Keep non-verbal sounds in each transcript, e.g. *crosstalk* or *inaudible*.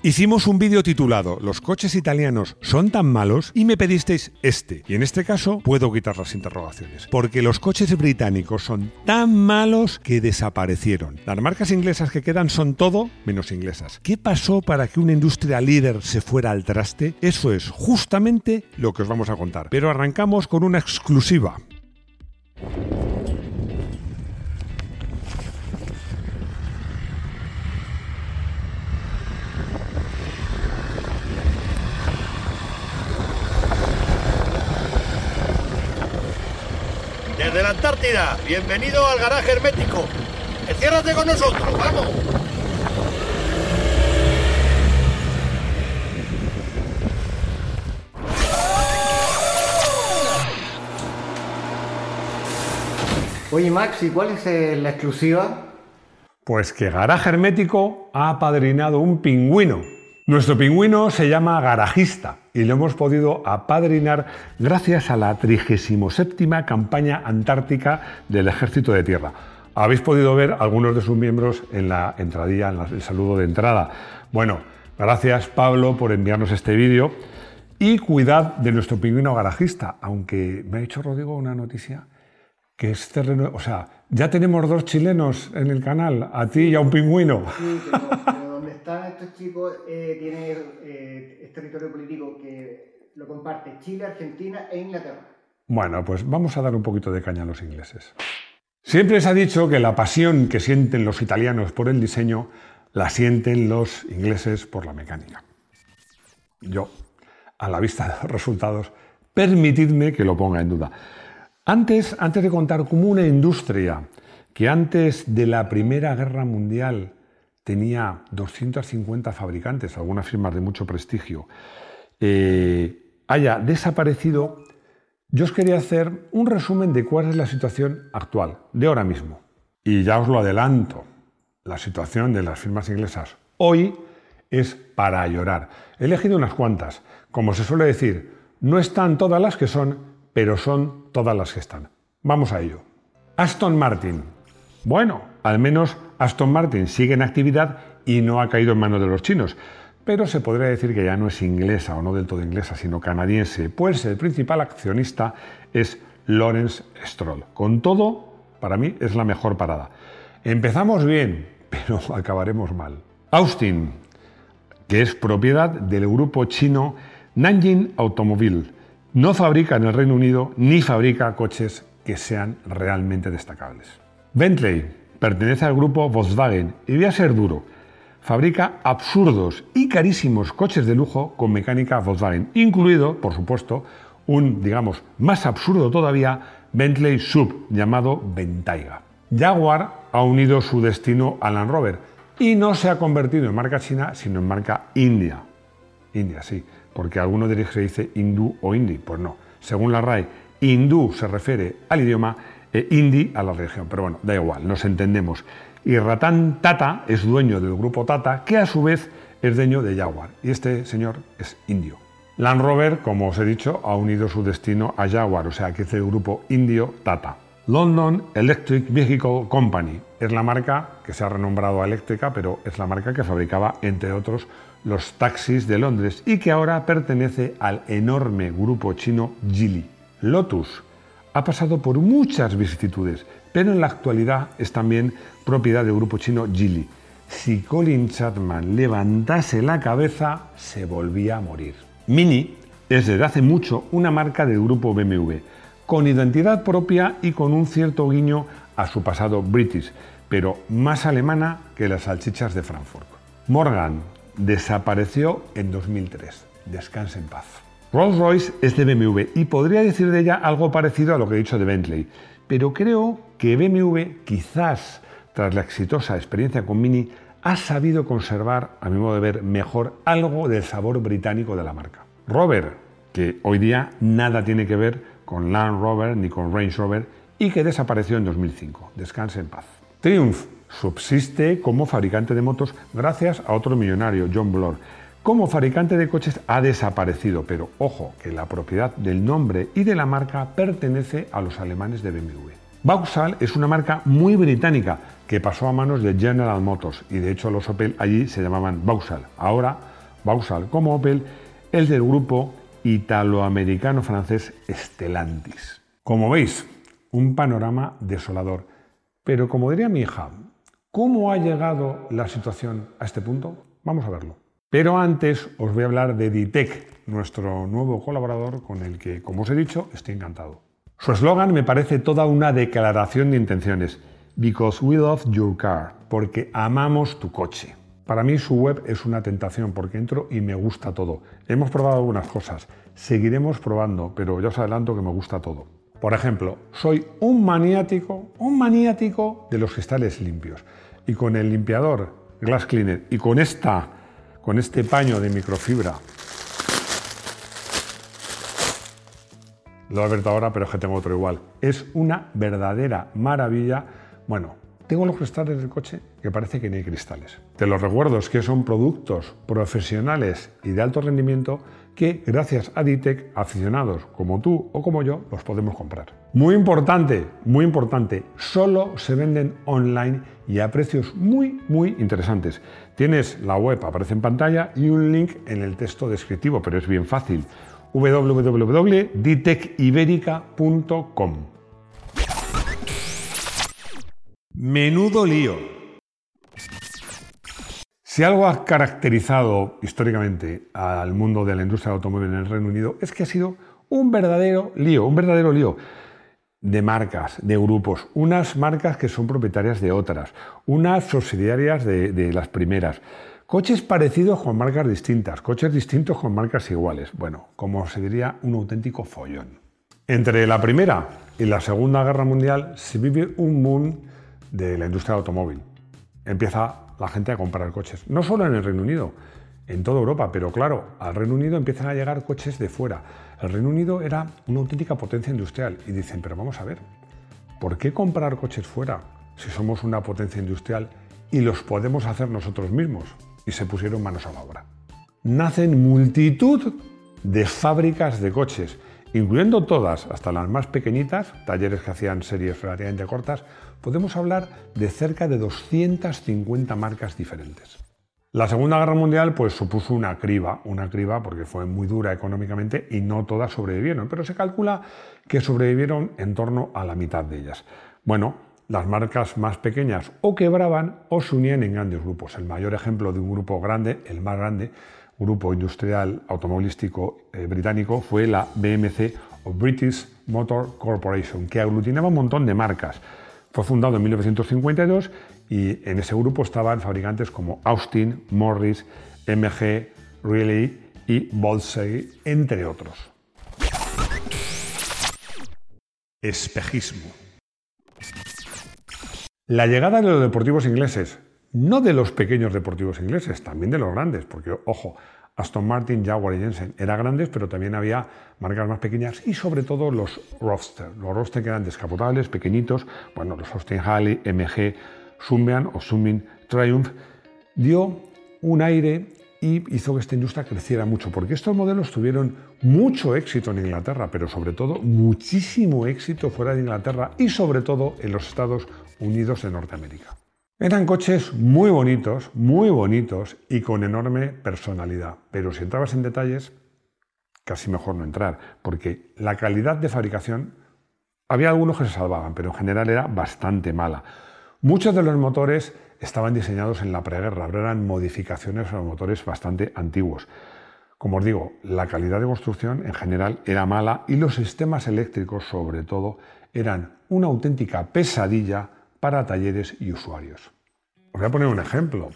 Hicimos un vídeo titulado Los coches italianos son tan malos y me pedisteis este. Y en este caso puedo quitar las interrogaciones. Porque los coches británicos son tan malos que desaparecieron. Las marcas inglesas que quedan son todo menos inglesas. ¿Qué pasó para que una industria líder se fuera al traste? Eso es justamente lo que os vamos a contar. Pero arrancamos con una exclusiva. Desde la Antártida, bienvenido al garaje hermético. Enciérrate con nosotros, vamos. Oye Max, ¿y cuál es eh, la exclusiva? Pues que Garaje Hermético ha apadrinado un pingüino. Nuestro pingüino se llama Garajista y lo hemos podido apadrinar gracias a la 37 campaña antártica del Ejército de Tierra. Habéis podido ver algunos de sus miembros en la entradilla, en el saludo de entrada. Bueno, gracias Pablo por enviarnos este vídeo y cuidad de nuestro pingüino garajista, aunque me ha dicho Rodrigo una noticia que es terreno, o sea, ya tenemos dos chilenos en el canal, a ti y a un pingüino pero, pero donde están estos chicos eh, tiene eh, territorio político que lo comparte Chile, Argentina e Inglaterra. Bueno, pues vamos a dar un poquito de caña a los ingleses. Siempre se ha dicho que la pasión que sienten los italianos por el diseño la sienten los ingleses por la mecánica. Yo, a la vista de los resultados, permitidme que lo ponga en duda. Antes, antes de contar cómo una industria que antes de la Primera Guerra Mundial tenía 250 fabricantes, algunas firmas de mucho prestigio, eh, haya desaparecido, yo os quería hacer un resumen de cuál es la situación actual, de ahora mismo. Y ya os lo adelanto, la situación de las firmas inglesas hoy es para llorar. He elegido unas cuantas. Como se suele decir, no están todas las que son, pero son todas las que están. Vamos a ello. Aston Martin. Bueno, al menos Aston Martin sigue en actividad y no ha caído en manos de los chinos, pero se podría decir que ya no es inglesa o no del todo inglesa, sino canadiense, pues el principal accionista es Lawrence Stroll. Con todo, para mí es la mejor parada. Empezamos bien, *laughs* pero acabaremos mal. Austin, que es propiedad del grupo chino Nanjing Automobile, no fabrica en el Reino Unido ni fabrica coches que sean realmente destacables. Bentley pertenece al grupo Volkswagen y voy a ser duro. Fabrica absurdos y carísimos coches de lujo con mecánica Volkswagen, incluido, por supuesto, un, digamos, más absurdo todavía, Bentley Sub llamado Bentayga. Jaguar ha unido su destino a Land Rover y no se ha convertido en marca china, sino en marca india. India, sí porque alguno se dice hindú o hindi. Pues no. Según la RAE, hindú se refiere al idioma e hindi a la religión. Pero bueno, da igual, nos entendemos. Y Ratan Tata es dueño del grupo Tata, que a su vez es dueño de Jaguar. Y este señor es indio. Land Rover, como os he dicho, ha unido su destino a Jaguar, o sea que es el grupo indio Tata. London Electric Vehicle Company es la marca que se ha renombrado a eléctrica, pero es la marca que fabricaba, entre otros, los taxis de Londres y que ahora pertenece al enorme grupo chino Geely. Lotus ha pasado por muchas vicisitudes, pero en la actualidad es también propiedad del grupo chino Geely. Si Colin Chapman levantase la cabeza, se volvía a morir. Mini es desde hace mucho una marca del grupo BMW, con identidad propia y con un cierto guiño a su pasado british, pero más alemana que las salchichas de Frankfurt. Morgan, desapareció en 2003. Descanse en paz. Rolls-Royce es de BMW y podría decir de ella algo parecido a lo que he dicho de Bentley, pero creo que BMW, quizás tras la exitosa experiencia con Mini, ha sabido conservar, a mi modo de ver, mejor algo del sabor británico de la marca. Rover, que hoy día nada tiene que ver con Land Rover ni con Range Rover y que desapareció en 2005. Descanse en paz. Triumph subsiste como fabricante de motos gracias a otro millonario, John Bloor. Como fabricante de coches ha desaparecido, pero ojo, que la propiedad del nombre y de la marca pertenece a los alemanes de BMW. Vauxhall es una marca muy británica que pasó a manos de General Motors y de hecho los Opel allí se llamaban Vauxhall. Ahora Vauxhall como Opel es del grupo italoamericano francés Stellantis. Como veis, un panorama desolador. Pero como diría mi hija, ¿cómo ha llegado la situación a este punto? Vamos a verlo. Pero antes os voy a hablar de Ditec, nuestro nuevo colaborador con el que, como os he dicho, estoy encantado. Su eslogan me parece toda una declaración de intenciones. Because we love your car, porque amamos tu coche. Para mí su web es una tentación porque entro y me gusta todo. Hemos probado algunas cosas, seguiremos probando, pero ya os adelanto que me gusta todo. Por ejemplo, soy un maniático, un maniático de los cristales limpios. Y con el limpiador Glass Cleaner y con esta, con este paño de microfibra, lo he abierto ahora, pero es que tengo otro igual. Es una verdadera maravilla. Bueno, tengo los cristales del coche que parece que no hay cristales. Te los recuerdo, es que son productos profesionales y de alto rendimiento que gracias a Ditec, aficionados como tú o como yo, los podemos comprar. Muy importante, muy importante, solo se venden online y a precios muy, muy interesantes. Tienes la web, aparece en pantalla, y un link en el texto descriptivo, pero es bien fácil www.diteciberica.com. Menudo lío. Si algo ha caracterizado históricamente al mundo de la industria del automóvil en el Reino Unido es que ha sido un verdadero lío, un verdadero lío de marcas, de grupos, unas marcas que son propietarias de otras, unas subsidiarias de, las primeras, coches parecidos con marcas distintas, coches distintos con marcas iguales. Bueno, como se diría, un auténtico follón. Entre la Primera y la Segunda Guerra Mundial se vive un boom de la industria automóvil. Empieza la gente a comprar coches, no solo en el Reino Unido, en toda Europa, pero claro, al Reino Unido empiezan a llegar coches de fuera. El Reino Unido era una auténtica potencia industrial y dicen, pero vamos a ver, ¿por qué comprar coches fuera si somos una potencia industrial y los podemos hacer nosotros mismos? Y se pusieron manos a la obra. Nacen multitud de fábricas de coches Incluyendo todas, hasta las más pequeñitas, talleres que hacían series relativamente cortas, podemos hablar de cerca de 250 marcas diferentes. La Segunda Guerra Mundial pues, supuso una criba, una criba porque fue muy dura económicamente y no todas sobrevivieron, pero se calcula que sobrevivieron en torno a la mitad de ellas. Bueno, las marcas más pequeñas o quebraban o se unían en grandes grupos. El mayor ejemplo de un grupo grande, el más grande, grupo industrial automovilístico eh, británico fue la BMC o British Motor Corporation, que aglutinaba un montón de marcas. Fue fundado en 1952 y en ese grupo estaban fabricantes como Austin, Morris, MG, Riley y Bolsey, entre otros. Espejismo. La llegada de los deportivos ingleses no de los pequeños deportivos ingleses, también de los grandes, porque, ojo, Aston Martin, Jaguar y Jensen eran grandes, pero también había marcas más pequeñas y sobre todo los Roadster. Los Roadster que eran descapotables, pequeñitos, bueno, los Austin Harley, MG, Sumbian o Summing Triumph, dio un aire y hizo que esta industria creciera mucho, porque estos modelos tuvieron mucho éxito en Inglaterra, pero sobre todo muchísimo éxito fuera de Inglaterra y sobre todo en los Estados Unidos de Norteamérica. Eran coches muy bonitos, muy bonitos y con enorme personalidad, pero si entrabas en detalles, casi mejor no entrar, porque la calidad de fabricación, había algunos que se salvaban, pero en general era bastante mala. Muchos de los motores estaban diseñados en la preguerra, eran modificaciones a los motores bastante antiguos. Como os digo, la calidad de construcción en general era mala y los sistemas eléctricos, sobre todo, eran una auténtica pesadilla para talleres y usuarios. Os voy a poner un ejemplo.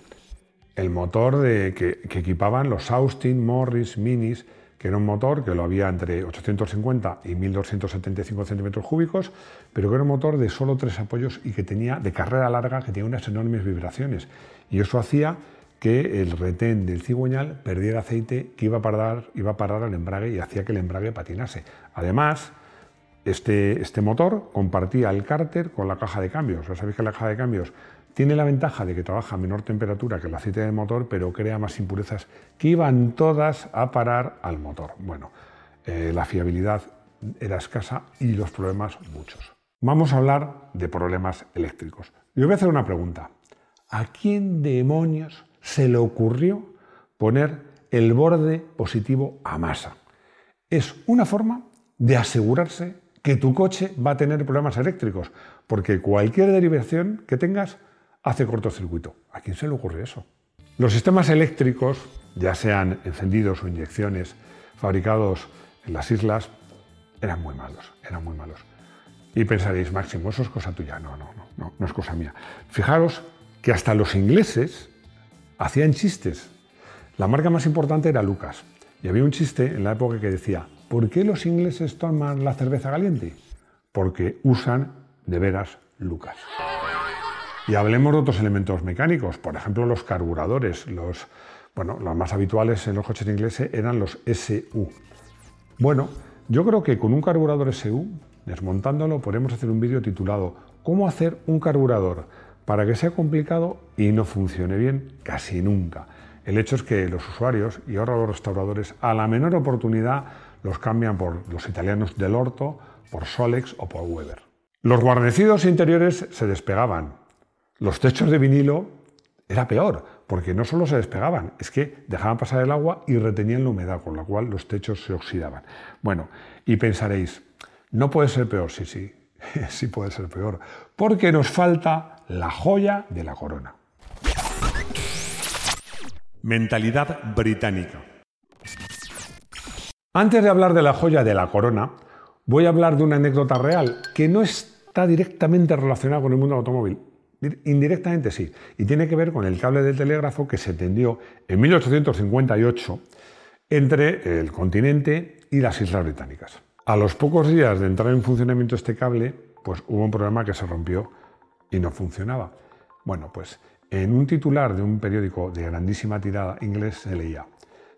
El motor de, que, equipaban los Austin, Morris, Minis, que era un motor que lo había entre 850 y 1275 centímetros cúbicos, pero que era un motor de solo tres apoyos y que tenía de carrera larga, que tenía unas enormes vibraciones. Y eso hacía que el retén del cigüeñal perdiera aceite que iba a parar, iba a parar al embrague y hacía que el embrague patinase. Además, este, este, motor compartía el cárter con la caja de cambios. Sabéis que la caja de cambios tiene la ventaja de que trabaja a menor temperatura que el aceite del motor, pero crea más impurezas que iban todas a parar al motor. Bueno, eh, la fiabilidad era escasa y los problemas muchos. Vamos a hablar de problemas eléctricos. Yo voy a hacer una pregunta. ¿A quién demonios se le ocurrió poner el borde positivo a masa? Es una forma de asegurarse que tu coche va a tener problemas eléctricos, porque cualquier derivación que tengas hace cortocircuito. ¿A quién se le ocurre eso? Los sistemas eléctricos, ya sean encendidos o inyecciones, fabricados en las islas, eran muy malos, eran muy malos. Y pensaréis, Máximo, eso es cosa tuya. No, no, no, no, no es cosa mía. Fijaros que hasta los ingleses hacían chistes. La marca más importante era Lucas. Y había un chiste en la época que decía, ¿por qué los ingleses toman la cerveza caliente? Porque usan de veras Lucas. Y hablemos de otros elementos mecánicos, por ejemplo los carburadores. Los, bueno, los más habituales en los coches ingleses eran los SU. Bueno, yo creo que con un carburador SU, desmontándolo, podemos hacer un vídeo titulado ¿Cómo hacer un carburador para que sea complicado y no funcione bien? Casi nunca. El hecho es que los usuarios y ahora los restauradores a la menor oportunidad los cambian por los italianos del Orto, por Solex o por Weber. Los guarnecidos interiores se despegaban. Los techos de vinilo era peor, porque no solo se despegaban, es que dejaban pasar el agua y retenían la humedad, con la cual los techos se oxidaban. Bueno, y pensaréis, no puede ser peor, sí, sí, *laughs* sí puede ser peor, porque nos falta la joya de la corona. Mentalidad británica. Antes de hablar de la joya de la corona, voy a hablar de una anécdota real que no está directamente relacionada con el mundo del automóvil. Indirectamente sí, y tiene que ver con el cable del telégrafo que se tendió en 1858 entre el continente y las Islas Británicas. A los pocos días de entrar en funcionamiento este cable, pues hubo un problema que se rompió y no funcionaba. Bueno, pues en un titular de un periódico de grandísima tirada inglés se leía,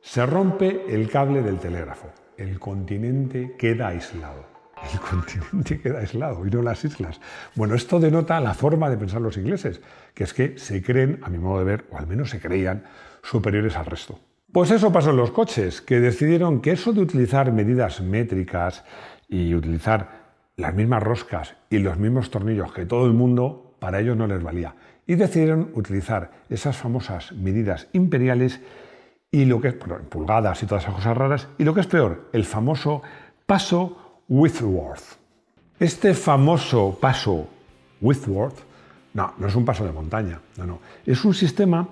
se rompe el cable del telégrafo, el continente queda aislado. El continente *laughs* queda aislado y no las islas. Bueno, esto denota la forma de pensar los ingleses, que es que se creen, a mi modo de ver, o al menos se creían, superiores al resto. Pues eso pasó en los coches, que decidieron que eso de utilizar medidas métricas y utilizar las mismas roscas y los mismos tornillos que todo el mundo, para ellos no les valía. Y decidieron utilizar esas famosas medidas imperiales y lo que es, pulgadas y todas esas cosas raras, y lo que es peor, el famoso paso Whitworth. Este famoso paso Whitworth, no, no es un paso de montaña, no, no, es un sistema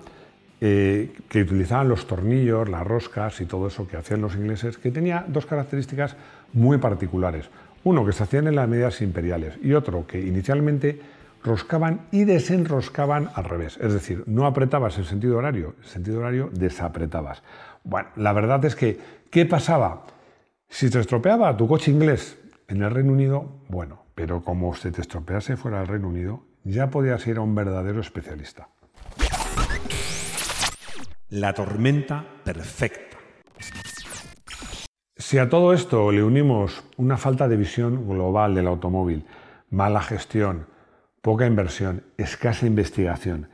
eh, que utilizaban los tornillos, las roscas y todo eso que hacían los ingleses, que tenía dos características muy particulares. Uno que se hacían en las medidas imperiales y otro que inicialmente roscaban y desenroscaban al revés. Es decir, no apretabas el sentido horario, el sentido horario desapretabas. Bueno, la verdad es que, ¿qué pasaba? Si te estropeaba tu coche inglés en el Reino Unido, bueno, pero como se te estropease fuera del Reino Unido, ya podías ir a un verdadero especialista. La tormenta perfecta. Si a todo esto le unimos una falta de visión global del automóvil, mala gestión, poca inversión, escasa investigación,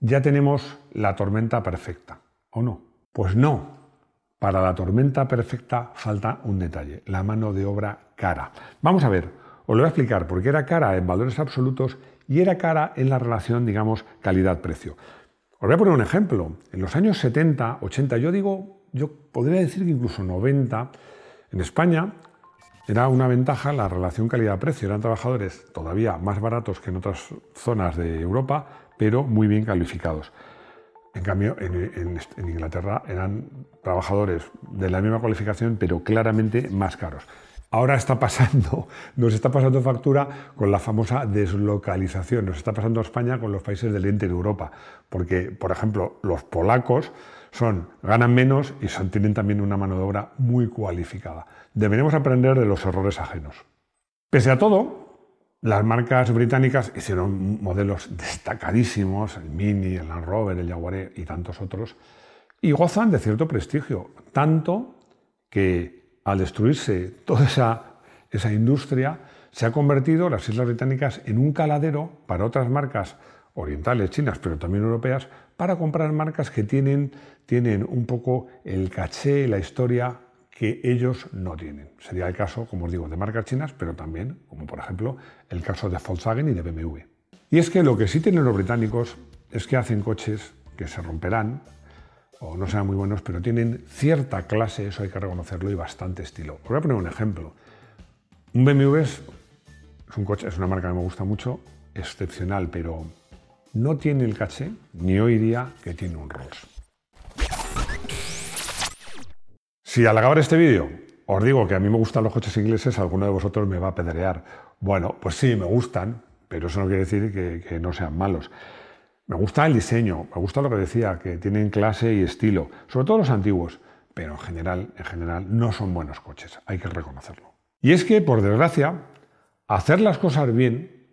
ya tenemos la tormenta perfecta, ¿o no? Pues no. Para la tormenta perfecta falta un detalle, la mano de obra cara. Vamos a ver, os lo voy a explicar, porque era cara en valores absolutos y era cara en la relación, digamos, calidad-precio. Os voy a poner un ejemplo. En los años 70, 80, yo digo, yo podría decir que incluso 90, en España era una ventaja la relación calidad-precio. Eran trabajadores todavía más baratos que en otras zonas de Europa, pero muy bien calificados. En cambio, en, Inglaterra eran trabajadores de la misma cualificación, pero claramente más caros. Ahora está pasando, *laughs* nos está pasando factura con la famosa deslocalización, nos está pasando a España con los países del ente de Europa, porque, por ejemplo, los polacos son, ganan menos y tienen también una mano de obra muy cualificada. Deberemos aprender de los errores ajenos. Pese a todo, las marcas británicas hicieron modelos destacadísimos, el Mini, el Land Rover, el Jaguar y tantos otros, y gozan de cierto prestigio, tanto que al destruirse toda esa, esa industria, se ha convertido las Islas Británicas en un caladero para otras marcas orientales, chinas, pero también europeas, para comprar marcas que tienen, tienen un poco el caché, la historia que ellos no tienen. Sería el caso, como os digo, de marcas chinas, pero también, como por ejemplo, el caso de Volkswagen y de BMW. Y es que lo que sí tienen los británicos es que hacen coches que se romperán o no sean muy buenos, pero tienen cierta clase, eso hay que reconocerlo, y bastante estilo. Os voy a poner un ejemplo. Un BMW es, un coche, es una marca que me gusta mucho, excepcional, pero no tiene el caché, ni hoy día, que tiene un Rolls. Si al acabar este vídeo os digo que a mí me gustan los coches ingleses, alguno de vosotros me va a pedrear. Bueno, pues sí, me gustan, pero eso no quiere decir que, no sean malos. Me gusta el diseño, me gusta lo que decía, que tienen clase y estilo, sobre todo los antiguos, pero en general, en general no son buenos coches, hay que reconocerlo. Y es que, por desgracia, hacer las cosas bien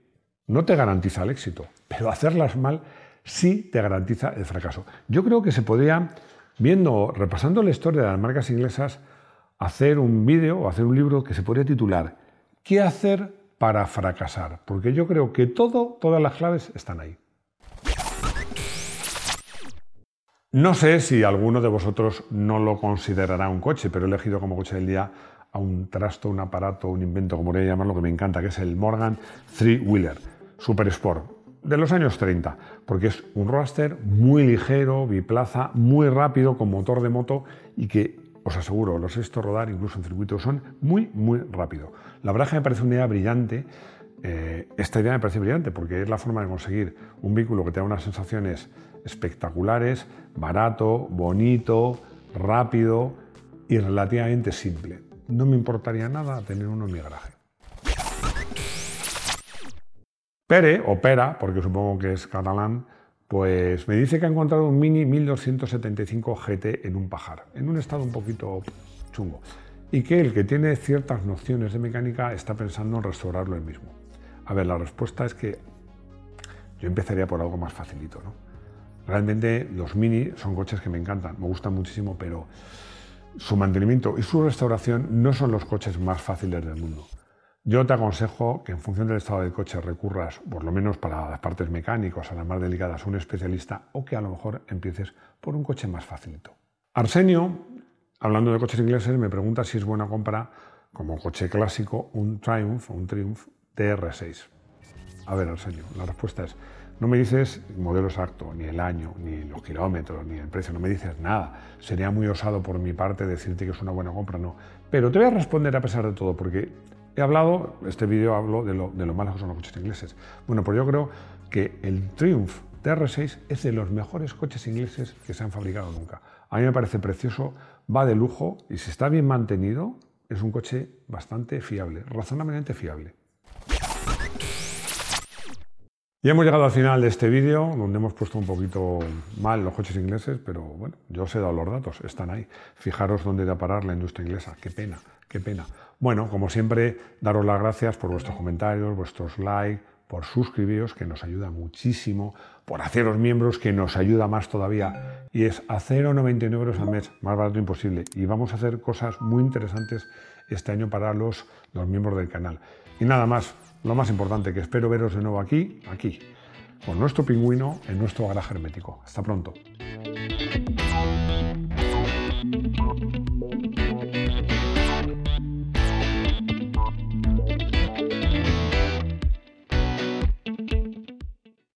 no te garantiza el éxito, pero hacerlas mal sí te garantiza el fracaso. Yo creo que se podría, viendo, repasando la historia de las marcas inglesas, hacer un vídeo o hacer un libro que se podría titular ¿Qué hacer para fracasar? Porque yo creo que todo, todas las claves están ahí. No sé si alguno de vosotros no lo considerará un coche, pero he elegido como coche del día a un trasto, un aparato, un invento, como quería llamarlo, que me encanta, que es el Morgan Three Wheeler Super Sport de los años 30, porque es un roadster muy ligero, biplaza, muy rápido, con motor de moto y que os aseguro, los he visto rodar incluso en circuitos, son muy, muy rápido. La verdad que me parece una idea brillante. Eh, esta idea me parece brillante porque es la forma de conseguir un vehículo que tenga unas sensaciones espectaculares, barato, bonito, rápido y relativamente simple. No me importaría nada tener uno en mi garaje. Pere, o Pera, porque supongo que es catalán, pues me dice que ha encontrado un Mini 1275 GT en un pajar, en un estado un poquito chungo, y que el que tiene ciertas nociones de mecánica está pensando en restaurarlo él mismo. A ver, la respuesta es que yo empezaría por algo más facilito, ¿no? Realmente los Mini son coches que me encantan, me gustan muchísimo, pero su mantenimiento y su restauración no son los coches más fáciles del mundo. Yo te aconsejo que en función del estado del coche recurras, por lo menos para las partes mecánicas, a las más delicadas, a un especialista o que a lo mejor empieces por un coche más facilito. Arsenio, hablando de coches ingleses, me pregunta si es buena compra como coche clásico un Triumph un Triumph TR6. A ver, Arsenio, la respuesta es, no me dices el modelo exacto, ni el año, ni los kilómetros, ni el precio, no me dices nada. Sería muy osado por mi parte decirte que es una buena compra, no. Pero te voy a responder a pesar de todo, porque He hablado, este vídeo hablo de lo, de lo malos que son los coches ingleses. Bueno, pues yo creo que el Triumph TR6 es de los mejores coches ingleses que se han fabricado nunca. A mí me parece precioso, va de lujo y si está bien mantenido, es un coche bastante fiable, razonablemente fiable. Y hemos llegado al final de este vídeo, donde hemos puesto un poquito mal los coches ingleses, pero bueno, yo os he dado los datos, están ahí. Fijaros dónde da parar la industria inglesa, qué pena. Qué pena. Bueno, como siempre, daros las gracias por vuestros comentarios, vuestros likes, por suscribiros, que nos ayuda muchísimo, por haceros miembros, que nos ayuda más todavía. Y es a 0,99 euros al mes, más barato imposible. Y vamos a hacer cosas muy interesantes este año para los, los miembros del canal. Y nada más, lo más importante, que espero veros de nuevo aquí, aquí, con nuestro pingüino en nuestro garaje hermético. Hasta pronto.